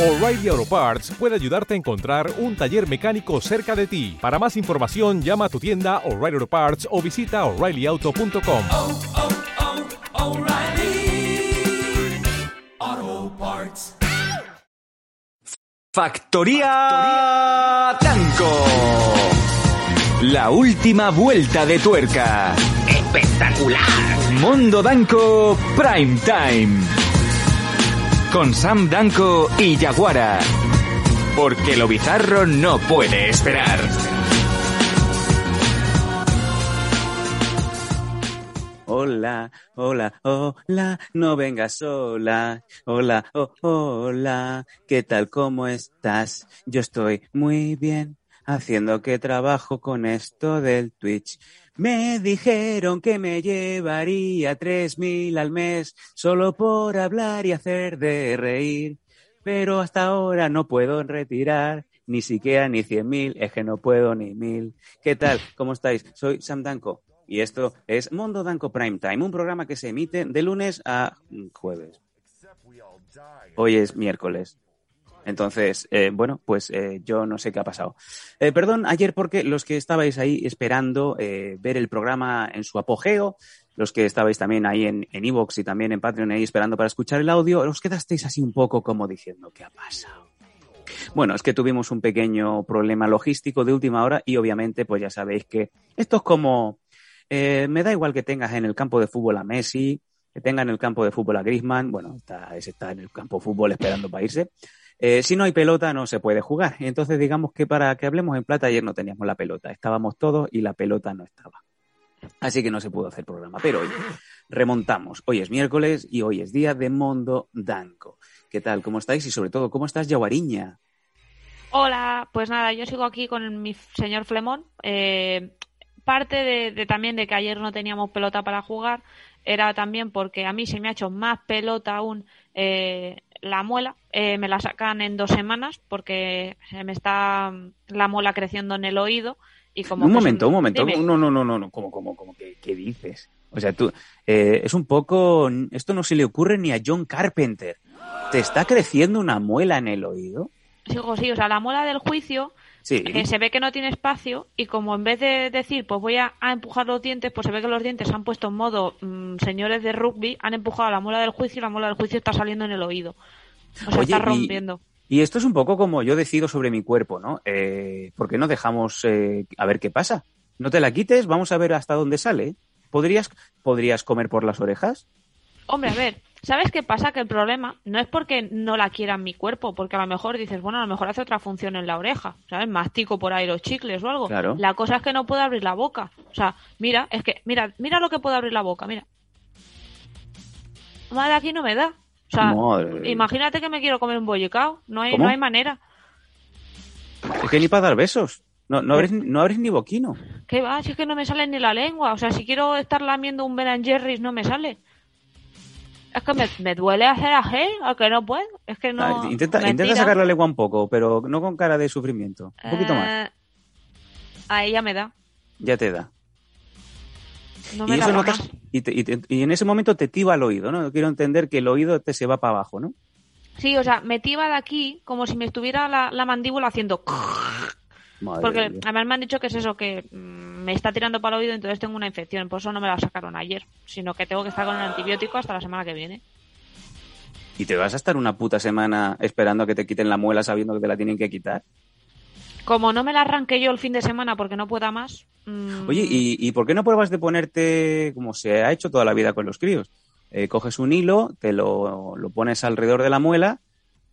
O'Reilly Auto Parts puede ayudarte a encontrar un taller mecánico cerca de ti. Para más información, llama a tu tienda O'Reilly Auto Parts o visita oreillyauto.com. oh, oh, O'Reilly Auto Parts. Factoría Tanco. La última vuelta de tuerca. ¡Espectacular! Mundo Danco Prime Time. Con Sam Danco y Yaguara. Porque lo bizarro no puede esperar. Hola, hola, hola, no vengas sola. Hola, oh, hola, ¿qué tal? ¿Cómo estás? Yo estoy muy bien, haciendo que trabajo con esto del Twitch. Me dijeron que me llevaría tres mil al mes solo por hablar y hacer de reír, pero hasta ahora no puedo retirar ni siquiera ni cien mil, es que no puedo ni mil. ¿Qué tal? ¿Cómo estáis? Soy Sam Danco y esto es Mundo Danco Prime Time, un programa que se emite de lunes a jueves. Hoy es miércoles. Entonces, eh, bueno, pues eh, yo no sé qué ha pasado. Eh, perdón, ayer porque los que estabais ahí esperando eh, ver el programa en su apogeo, los que estabais también ahí en en Evox y también en Patreon ahí esperando para escuchar el audio, os quedasteis así un poco como diciendo, ¿qué ha pasado? Bueno, es que tuvimos un pequeño problema logístico de última hora y obviamente pues ya sabéis que esto es como, eh, me da igual que tengas en el campo de fútbol a Messi, que tenga en el campo de fútbol a Griezmann, bueno, está, ese está en el campo de fútbol esperando para irse. Eh, si no hay pelota no se puede jugar. Entonces digamos que para que hablemos en plata ayer no teníamos la pelota, estábamos todos y la pelota no estaba. Así que no se pudo hacer programa. Pero hoy remontamos. Hoy es miércoles y hoy es día de Mondo Danco. ¿Qué tal? ¿Cómo estáis? Y sobre todo, ¿cómo estás, Yaguariña? Hola, pues nada, yo sigo aquí con mi señor Flemón. Eh, parte de, también de que ayer no teníamos pelota para jugar era también porque a mí se me ha hecho más pelota aún eh, la muela. Eh, me la sacan en dos semanas porque se me está la muela creciendo en el oído. Y como un momento, me- un momento. Dime. No, no, no, no, no. ¿Cómo, cómo, cómo? ¿Qué, qué dices? O sea, tú, eh, es un poco, esto no se le ocurre ni a John Carpenter. ¿Te está creciendo una muela en el oído? Sigo, sí, o sea, la muela del juicio Sí. que se ve que no tiene espacio y como en vez de decir pues voy a, a empujar los dientes, pues se ve que los dientes se han puesto en modo mm, señores de rugby, han empujado la muela del juicio y la muela del juicio está saliendo en el oído. O sea, Oye, está y- rompiendo. Y esto es un poco como yo decido sobre mi cuerpo, ¿no? Eh, ¿Por qué no dejamos eh, a ver qué pasa? No te la quites, vamos a ver hasta dónde sale. ¿Podrías, ¿Podrías comer por las orejas? Hombre, a ver, ¿sabes qué pasa? Que el problema no es porque no la quiera en mi cuerpo, porque a lo mejor dices, bueno, a lo mejor hace otra función en la oreja, ¿sabes? Mastico por ahí los chicles o algo. Claro. La cosa es que no puedo abrir la boca. O sea, mira, es que, mira, mira lo que puedo abrir la boca, mira. De aquí no me da. O sea, Madre imagínate que me quiero comer un bollicao. No hay, ¿Cómo? no hay manera. Es que ni para dar besos. No, no, abres, no abres ni boquino. ¿Qué va? Si es que no me sale ni la lengua. O sea, si quiero estar lamiendo un Ben Jerry's, no me sale. Es que me, me duele hacer a gel, a que no puedo. Es que no. Ah, intenta, intenta sacar la lengua un poco, pero no con cara de sufrimiento. Un poquito más. Eh, A ella me da. Ya te da. No y me eso da notas, y, te- y te- y en ese momento te tiba el oído, ¿no? Quiero entender que el oído te se va para abajo, ¿no? Sí, o sea, me tiba de aquí como si me estuviera la, la mandíbula haciendo. Madre Porque además me han dicho que es eso, que mm, me está tirando para el oído, entonces tengo una infección. Por eso no me la sacaron ayer, sino que tengo que estar con el antibiótico hasta la semana que viene. ¿Y te vas a estar una puta semana esperando a que te quiten la muela sabiendo que te la tienen que quitar? Como no me la arranqué yo el fin de semana porque no pueda más. mm, Oye, ¿y, y por qué no pruebas de ponerte, como se ha hecho toda la vida con los críos? Eh, coges un hilo, te lo, lo pones alrededor de la muela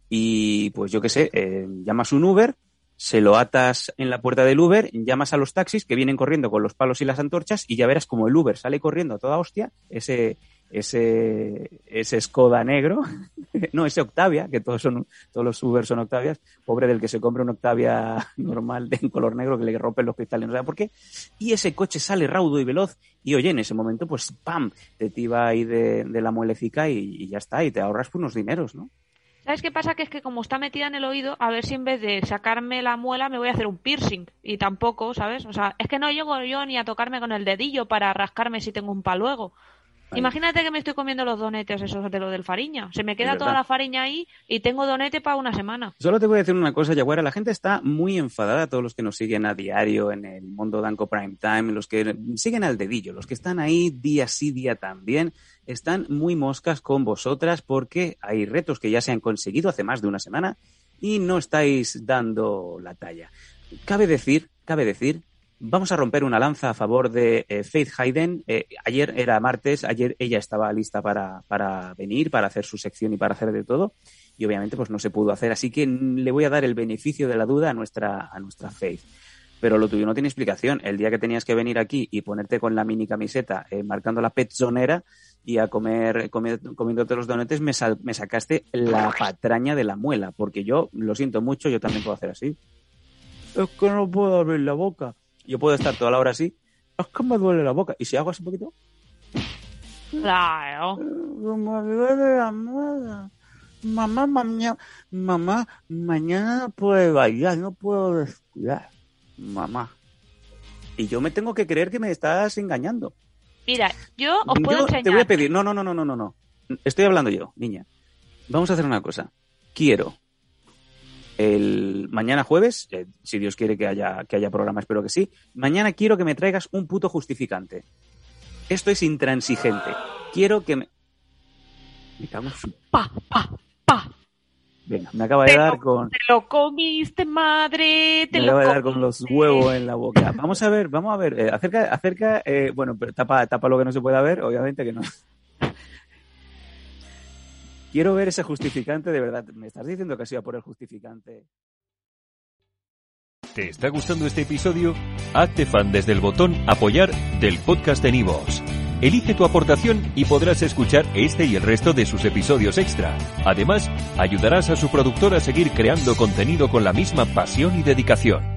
y, pues yo qué sé, eh, llamas un Uber, se lo atas en la puerta del Uber, llamas a los taxis que vienen corriendo con los palos y las antorchas y ya verás como el Uber sale corriendo a toda hostia, ese, ese, ese Skoda negro, no, ese Octavia, que todos son, todos los Uber son Octavias, pobre del que se compre un Octavia normal de en color negro que le rompen los cristales, no sabe por qué, y ese coche sale raudo y veloz y oye, en ese momento pues pam, te tiba ahí de, de la muelecica y, y ya está, y te ahorras unos dineros, ¿no? ¿Sabes qué pasa? Que es que como está metida en el oído, a ver si en vez de sacarme la muela me voy a hacer un piercing. Y tampoco, ¿sabes? O sea, es que no llego yo ni a tocarme con el dedillo para rascarme si tengo un paluego. Ahí. Imagínate que me estoy comiendo los donetes esos de lo del fariña. Se me queda toda la fariña ahí y tengo donete para una semana. Solo te voy a decir una cosa, Yaguara. La gente está muy enfadada, todos los que nos siguen a diario en el mundo Danco Prime Time, los que siguen al dedillo, los que están ahí día sí, día también, están muy moscas con vosotras porque hay retos que ya se han conseguido hace más de una semana y no estáis dando la talla. Cabe decir, cabe decir, vamos a romper una lanza a favor de eh, Faith Hayden. Eh, ayer era martes, ayer ella estaba lista para, para venir, para hacer su sección y para hacer de todo y obviamente pues no se pudo hacer. Así que le voy a dar el beneficio de la duda a nuestra, a nuestra Faith. Pero lo tuyo no tiene explicación. El día que tenías que venir aquí y ponerte con la mini camiseta, eh, marcando la petzonera y a comer, comer comiéndote los donetes, me, sal- me sacaste la patraña de la muela. Porque yo, lo siento mucho, yo también puedo hacer así. Es que no puedo abrir la boca. Yo puedo estar toda la hora así. Es que me duele la boca. Y si hago así un poquito, Claro. me duele la. Mamá, mañana, mamá, mañana no puedo bailar, no puedo descuidar. Mamá. Y yo me tengo que creer que me estás engañando. Mira, yo os puedo Yo enseñar. te voy a pedir, no, no, no, no, no, no, no. Estoy hablando yo, niña. Vamos a hacer una cosa. Quiero el mañana jueves, eh, si Dios quiere que haya, que haya programa, espero que sí. Mañana quiero que me traigas un puto justificante. Esto es intransigente. Quiero que me. Me cago en su- Pa, pa, pa. Venga, me acaba de Te dar lo- con. Te lo comiste, madre. Te Me lo acaba de dar con los huevos en la boca. Vamos a ver, vamos a ver. eh, acerca, acerca, eh, bueno, pero tapa, tapa lo que no se pueda ver, obviamente que no. Quiero ver ese justificante de verdad. ¿Me estás diciendo que ha sido por el justificante? ¿Te está gustando este episodio? Hazte fan desde el botón Apoyar del podcast de Nivos. Elige tu aportación y podrás escuchar este y el resto de sus episodios extra. Además, ayudarás a su productor a seguir creando contenido con la misma pasión y dedicación.